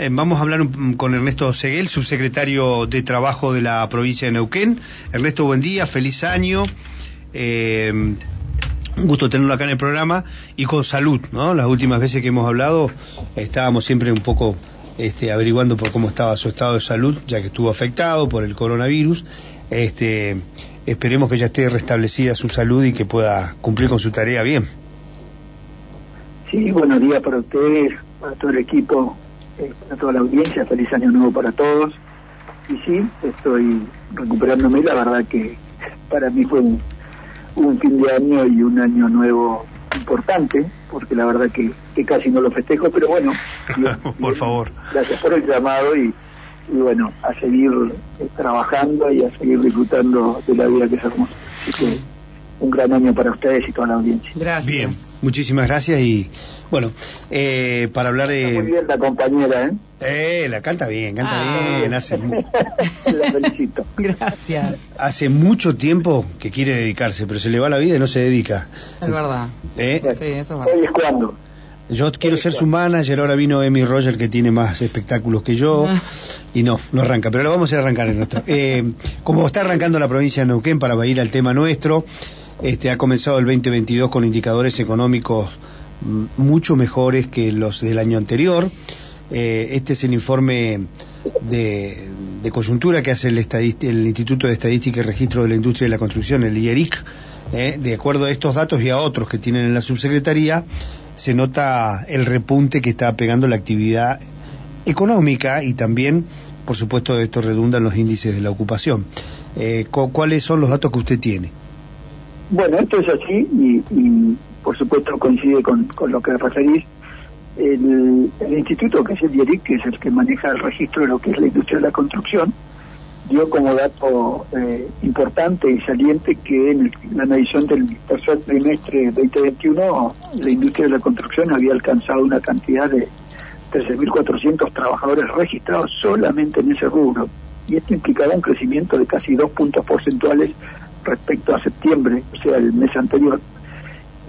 Eh, vamos a hablar con Ernesto Seguel, subsecretario de Trabajo de la provincia de Neuquén. Ernesto, buen día, feliz año. Eh, un gusto tenerlo acá en el programa y con salud, ¿no? Las últimas veces que hemos hablado estábamos siempre un poco este, averiguando por cómo estaba su estado de salud, ya que estuvo afectado por el coronavirus. Este, esperemos que ya esté restablecida su salud y que pueda cumplir con su tarea bien. Sí, buenos días para ustedes, para todo el equipo a toda la audiencia, feliz año nuevo para todos. Y sí, estoy recuperándome, la verdad que para mí fue un, fin de año y un año nuevo importante, porque la verdad que, casi no lo festejo, pero bueno. por favor. Gracias por el llamado y, bueno, a seguir eh, trabajando y a seguir disfrutando de la vida que es hermosa. Así que un gran año para ustedes y toda la audiencia. Gracias. Bien, muchísimas gracias y bueno, eh, para hablar de... muy bien la compañera, ¿eh? Eh, la canta bien, canta ah. bien, hace... la felicito. Gracias. Hace mucho tiempo que quiere dedicarse, pero se le va la vida y no se dedica. Es verdad. ¿Eh? Sí, eso es verdad. Hoy es cuando. Yo quiero ser su manager, ahora vino Emi Roger que tiene más espectáculos que yo ah. y no, no arranca, pero lo vamos a arrancar en nuestro. Eh, como está arrancando la provincia de Neuquén para ir al tema nuestro, este ha comenzado el 2022 con indicadores económicos mucho mejores que los del año anterior. Eh, este es el informe de, coyuntura que hace el, el, Instituto de Estadística y Registro de la Industria y la Construcción, el IERIC. Eh, de acuerdo a estos datos y a otros que tienen en la subsecretaría, se nota el repunte que está pegando la actividad económica y también, por supuesto, esto redunda en los índices de la ocupación. Eh, ¿Cuáles son los datos que usted tiene? Bueno, esto es así y por supuesto coincide con, lo que referís. El, instituto, que es el DIERIC, que es el que maneja el registro de lo que es la industria de la construcción, dio como dato eh, importante y saliente que en la medición del tercer trimestre 2021 la industria de la construcción había alcanzado una cantidad de 13.400 trabajadores registrados solamente en ese rubro y esto implicaba un crecimiento de casi dos puntos porcentuales respecto a septiembre, o sea, el mes anterior,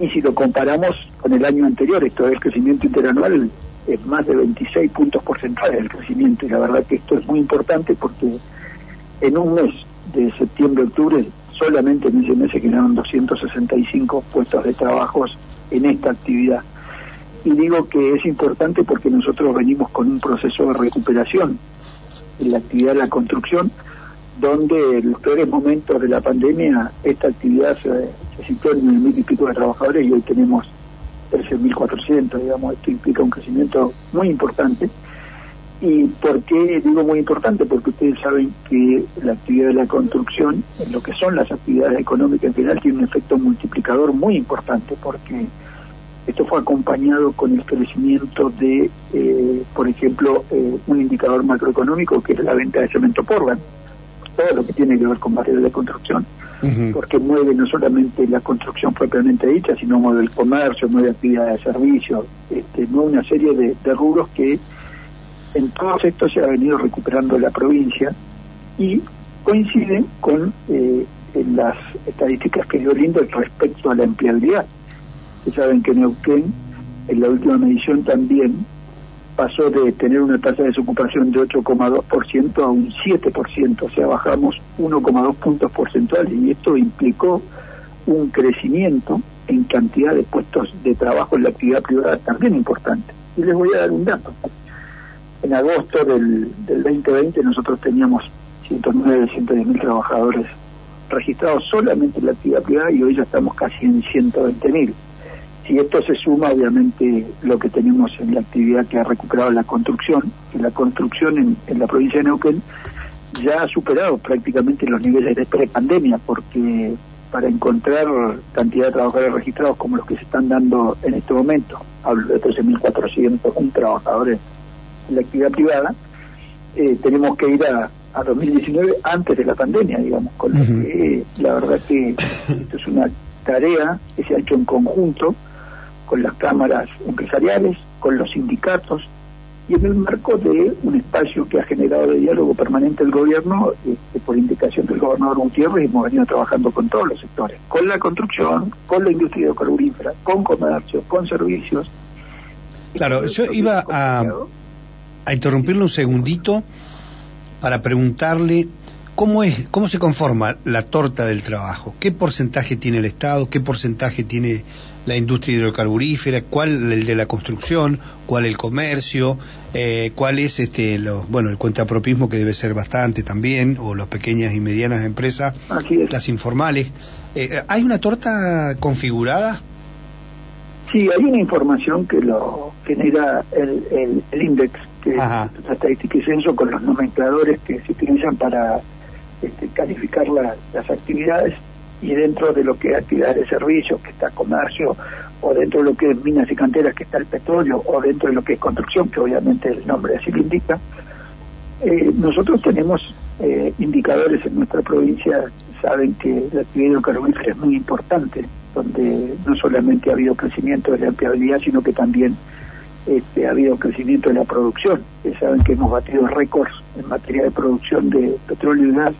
y si lo comparamos con el año anterior, esto es el crecimiento interanual, es más de 26 puntos porcentuales del crecimiento y la verdad que esto es muy importante porque en un mes de septiembre a octubre solamente en ese mes se generaron 265 puestos de trabajo en esta actividad. Y digo que es importante porque nosotros venimos con un proceso de recuperación en la actividad de la construcción, donde en los peores momentos de la pandemia esta actividad se, se situó en el mil y pico de trabajadores y hoy tenemos 13.400, digamos, esto implica un crecimiento muy importante. ¿Y por qué digo muy importante? Porque ustedes saben que la actividad de la construcción, en lo que son las actividades económicas en general, tiene un efecto multiplicador muy importante, porque esto fue acompañado con el crecimiento de, eh, por ejemplo, eh, un indicador macroeconómico que es la venta de cemento Portland todo lo que tiene que ver con material de construcción, porque mueve no solamente la construcción propiamente dicha, sino mueve el comercio, mueve actividades de servicio, este, mueve una serie de, rubros que en todos estos se ha venido recuperando la provincia y coinciden con eh, las estadísticas que dio Lindo respecto a la empleabilidad. Ustedes saben que Neuquén, en la última medición también, pasó de tener una tasa de desocupación de 8,2% a un 7%, o sea, bajamos 1,2 puntos porcentuales y esto implicó un crecimiento en cantidad de puestos de trabajo en la actividad privada también importante. Y les voy a dar un dato. En agosto del, del 2020 nosotros teníamos 109, 110 mil trabajadores registrados solamente en la actividad privada y hoy ya estamos casi en 120 mil. Si esto se suma, obviamente, lo que tenemos en la actividad que ha recuperado la construcción, y la construcción en, la provincia de Neuquén ya ha superado prácticamente los niveles de pre-pandemia, porque para encontrar cantidad de trabajadores registrados como los que se están dando en este momento, hablo de 13.401 trabajadores en la actividad privada, eh, tenemos que ir a, a 2019 antes de la pandemia, digamos, con lo que la verdad que esto es una tarea que se ha hecho en conjunto con las cámaras empresariales, con los sindicatos y en el marco de un espacio que ha generado de diálogo permanente el gobierno este, por indicación del gobernador Gutiérrez hemos venido trabajando con todos los sectores, con la construcción, con la industria de carburífera, con comercio, con servicios. Claro, yo iba a a interrumpirle un segundito para preguntarle cómo es, cómo se conforma la torta del trabajo, qué porcentaje tiene el Estado, qué porcentaje tiene la industria hidrocarburífera, cuál el de la construcción, cuál el comercio, eh, cuál es este, lo, bueno, el cuentapropismo que debe ser bastante también, o las pequeñas y medianas empresas, las informales. Eh, ¿Hay una torta configurada? Sí, hay una información que lo genera el, el, el INDEX, que es estadística y censo, con los nomencladores que se utilizan para este, calificar las actividades y dentro de lo que es actividades de servicios, que está comercio, o dentro de lo que es minas y canteras, que está el petróleo, o dentro de lo que es construcción, que obviamente el nombre así lo indica, eh, nosotros tenemos eh, indicadores en nuestra provincia, saben que la actividad hidrocarburífera es muy importante, donde no solamente ha habido crecimiento de la empleabilidad, sino que también este, ha habido crecimiento de la producción. saben que hemos batido récords en materia de producción de petróleo y gas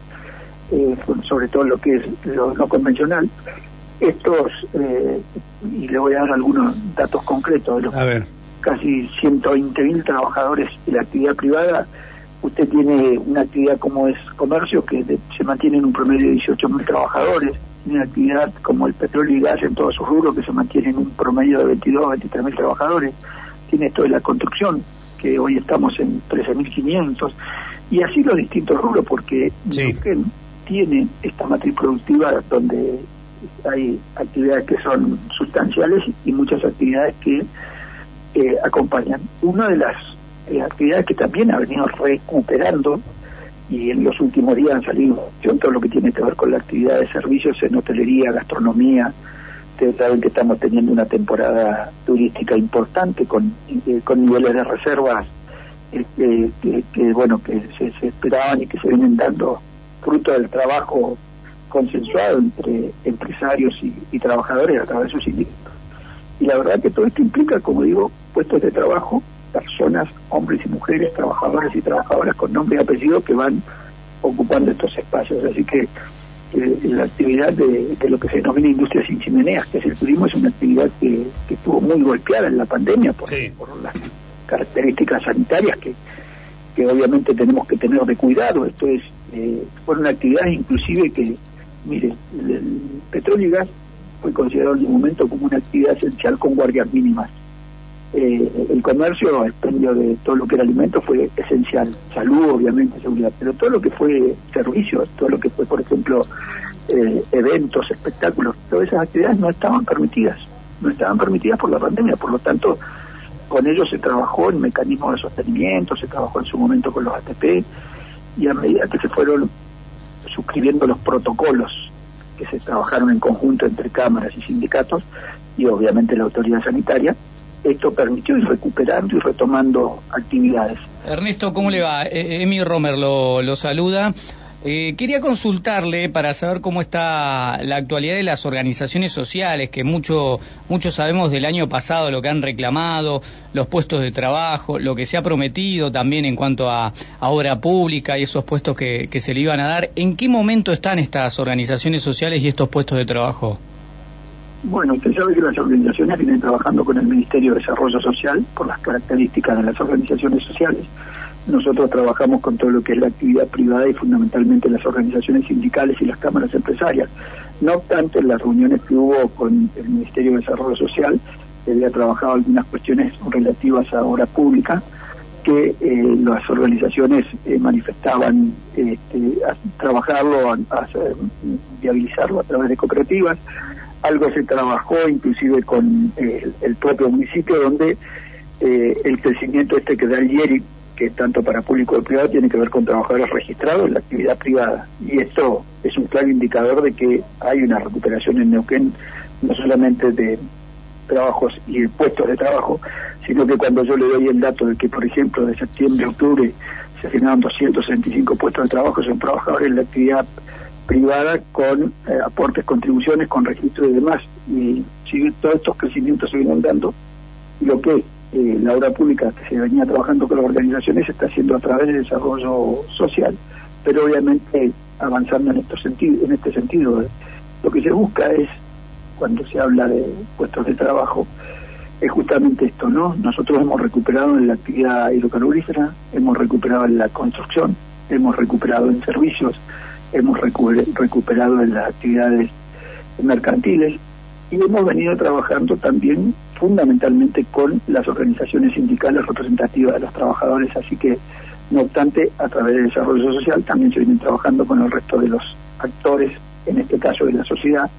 eh, sobre todo lo que es lo no convencional. Estos, eh, y le voy a dar algunos datos concretos de los casi 120 mil trabajadores de la actividad privada, usted tiene una actividad como es comercio que se mantiene en un promedio de 18 mil trabajadores, tiene una actividad como el petróleo y gas en todos sus rubros que se mantiene en un promedio de 22 23 mil trabajadores, tiene esto de la construcción que hoy estamos en 13.500 y así los distintos rubros porque tiene esta matriz productiva donde hay actividades que son sustanciales y muchas actividades que eh, acompañan. Una de las eh, actividades que también ha venido recuperando y en los últimos días han salido todo lo que tiene que ver con la actividad de servicios en hotelería, gastronomía. Ustedes saben que estamos teniendo una temporada turística importante con, eh, niveles de reservas que, bueno que se, se esperaban y que se vienen dando fruto del trabajo consensuado entre empresarios y, trabajadores a través de sus sindicatos. Y la verdad que todo esto implica, como digo, puestos de trabajo, personas, hombres y mujeres, trabajadores y trabajadoras con nombre y apellido que van ocupando estos espacios. Así que eh, la actividad de, lo que se denomina industria sin chimeneas, que es el turismo, es una actividad que, estuvo muy golpeada en la pandemia por, por las características sanitarias que, que obviamente tenemos que tener de cuidado. Esto es eh, fueron actividades inclusive que, mire, el, petróleo y gas fue considerado en un momento como una actividad esencial con guardias mínimas. Eh, el comercio, expendio de todo lo que era alimento fue esencial, salud obviamente, seguridad, pero todo lo que fue servicios, todo lo que fue, por ejemplo, eh, eventos, espectáculos, todas esas actividades no estaban permitidas, no estaban permitidas por la pandemia, por lo tanto, con ellos se trabajó en mecanismos de sostenimiento, se trabajó en su momento con los ATP, y a medida que se fueron suscribiendo los protocolos que se trabajaron en conjunto entre cámaras y sindicatos y obviamente la autoridad sanitaria, esto permitió ir recuperando y retomando actividades. Ernesto, ¿cómo le va? E-, Emi Romer lo, lo saluda. Eh, quería consultarle para saber cómo está la actualidad de las organizaciones sociales, que mucho, mucho sabemos del año pasado, lo que han reclamado, los puestos de trabajo, lo que se ha prometido también en cuanto a, obra pública y esos puestos que, que se le iban a dar. ¿En qué momento están estas organizaciones sociales y estos puestos de trabajo? Bueno, usted sabe que las organizaciones vienen trabajando con el Ministerio de Desarrollo Social por las características de las organizaciones sociales nosotros trabajamos con todo lo que es la actividad privada y fundamentalmente las organizaciones sindicales y las cámaras empresarias. No obstante, en las reuniones que hubo con el Ministerio de Desarrollo Social, se había trabajado algunas cuestiones relativas a obra pública que eh, las organizaciones eh, manifestaban este, trabajarlo, viabilizarlo a través de cooperativas. Algo se trabajó inclusive con eh, el, propio municipio donde el crecimiento este que da el IERI tanto para público y privado tiene que ver con trabajadores registrados en la actividad privada. Y esto es un claro indicador de que hay una recuperación en Neuquén, no solamente de trabajos y puestos de trabajo, sino que cuando yo le doy el dato de que, por ejemplo, de septiembre a octubre se generaron 265 puestos de trabajo, son trabajadores en la actividad privada con eh, aportes, contribuciones, con registro y demás. Y si todos estos crecimientos se vienen dando, lo que eh, la obra pública que se venía trabajando con las organizaciones se está haciendo a través del desarrollo social, pero obviamente avanzando en, estos sentido, en este sentido. Lo que se busca es, cuando se habla de puestos de trabajo, es justamente esto, ¿no? Nosotros hemos recuperado en la actividad hidrocarburífera, hemos recuperado en la construcción, hemos recuperado en servicios, hemos recuperado en las actividades mercantiles y hemos venido trabajando también fundamentalmente con las organizaciones sindicales representativas de los trabajadores, así que no obstante, a través del desarrollo social también se vienen trabajando con el resto de los actores, en este caso de la sociedad,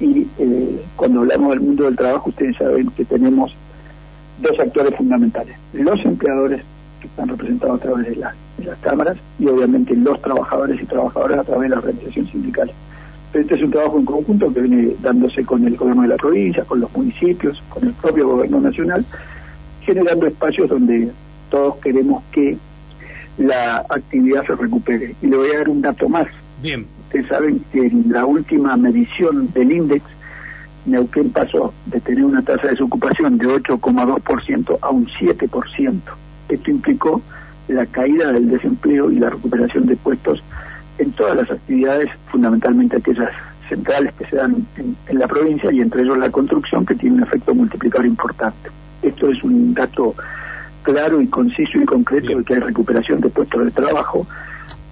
y eh, cuando hablamos del mundo del trabajo, ustedes saben que tenemos dos actores fundamentales, los empleadores que están representados a través de, de las cámaras y obviamente los trabajadores y trabajadoras a través de las organizaciones sindicales. Este es un trabajo en conjunto que viene dándose con el gobierno de la provincia, con los municipios, con el propio gobierno nacional, generando espacios donde todos queremos que la actividad se recupere. Y le voy a dar un dato más. Bien. Ustedes saben que en la última medición del índice, Neuquén pasó de tener una tasa de desocupación de 8,2% a un 7%. Esto implicó la caída del desempleo y la recuperación de puestos en todas las actividades, fundamentalmente aquellas centrales que se dan en, la provincia y entre ellos la construcción que tiene un efecto multiplicador importante. Esto es un dato claro y conciso y concreto de que hay recuperación de puestos de trabajo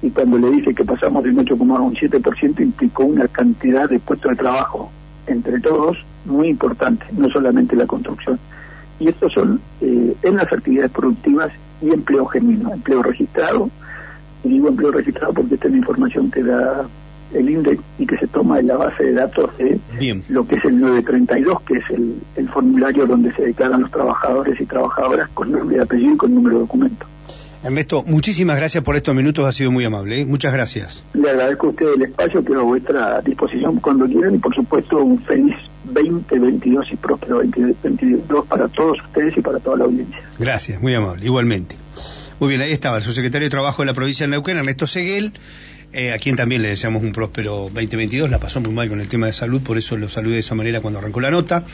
y cuando le dije que pasamos de un 8,1 a un 7% implicó una cantidad de puestos de trabajo entre todos muy importante, no solamente la construcción. Y estos son eh, en las actividades productivas y empleo genuino, empleo registrado, digo empleo registrado porque esta es la información que da el índice y que se toma en la base de datos de lo que es el 932, que es el, formulario donde se declaran los trabajadores y trabajadoras con nombre de apellido y con número de documento. Ernesto, muchísimas gracias por estos minutos, ha sido muy amable. ¿eh? Muchas gracias. Le agradezco a usted el espacio, quedo a vuestra disposición cuando quieran y por supuesto un feliz 2022 y próspero 2022 para todos ustedes y para toda la audiencia. Gracias, muy amable, igualmente. Muy bien, ahí estaba el subsecretario de Trabajo de la provincia de Neuquén, Ernesto Seguel, eh, a quien también le deseamos un próspero 2022. La pasó muy mal con el tema de salud, por eso lo saludé de esa manera cuando arrancó la nota.